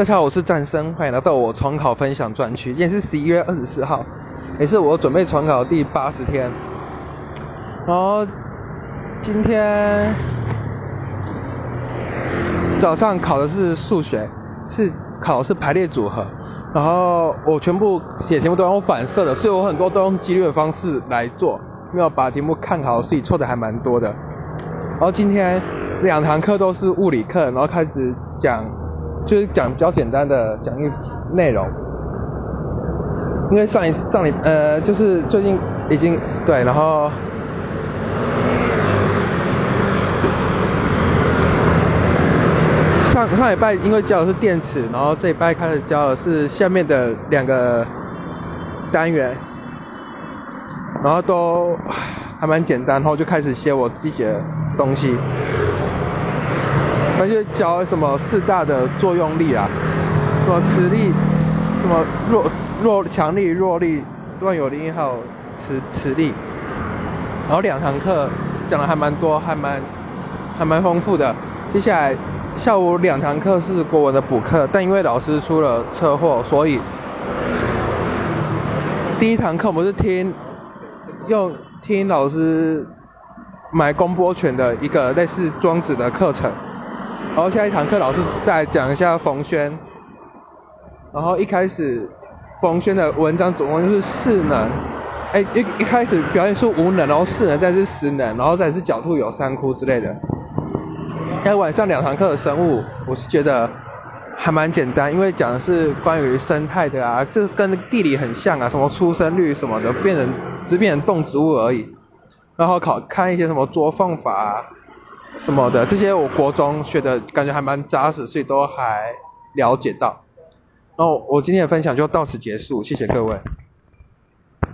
大家好，我是战生，欢迎来到我重考分享专区。今天是十一月二十四号，也是我准备重考的第八十天。然后今天早上考的是数学，是考的是排列组合。然后我全部写题目都用反射的，所以我很多都用几率的方式来做，没有把题目看好，所以错的还蛮多的。然后今天两堂课都是物理课，然后开始讲。就是讲比较简单的讲义内容，因为上一上礼呃就是最近已经对，然后上上礼拜因为教的是电池，然后这礼拜开始教的是下面的两个单元，然后都还蛮简单，然后就开始写我自己的东西。而且教什么四大的作用力啊，什么磁力，什么弱弱强力、弱力、万有引还有磁磁力。然后两堂课讲的还蛮多，还蛮还蛮丰富的。接下来下午两堂课是国文的补课，但因为老师出了车祸，所以第一堂课我们是听用听老师买公播权的一个类似庄子的课程。然后下一堂课老师再讲一下冯轩，然后一开始冯轩的文章总共就是四能，哎一一开始表现出无能，然后四能再是十能，然后再是狡兔有三窟之类的。在晚上两堂课的生物，我是觉得还蛮简单，因为讲的是关于生态的啊，这跟地理很像啊，什么出生率什么的，变成只变成动植物而已。然后考看一些什么捉放法。什么的这些，我国中学的感觉还蛮扎实，所以都还了解到。然后我今天的分享就到此结束，谢谢各位。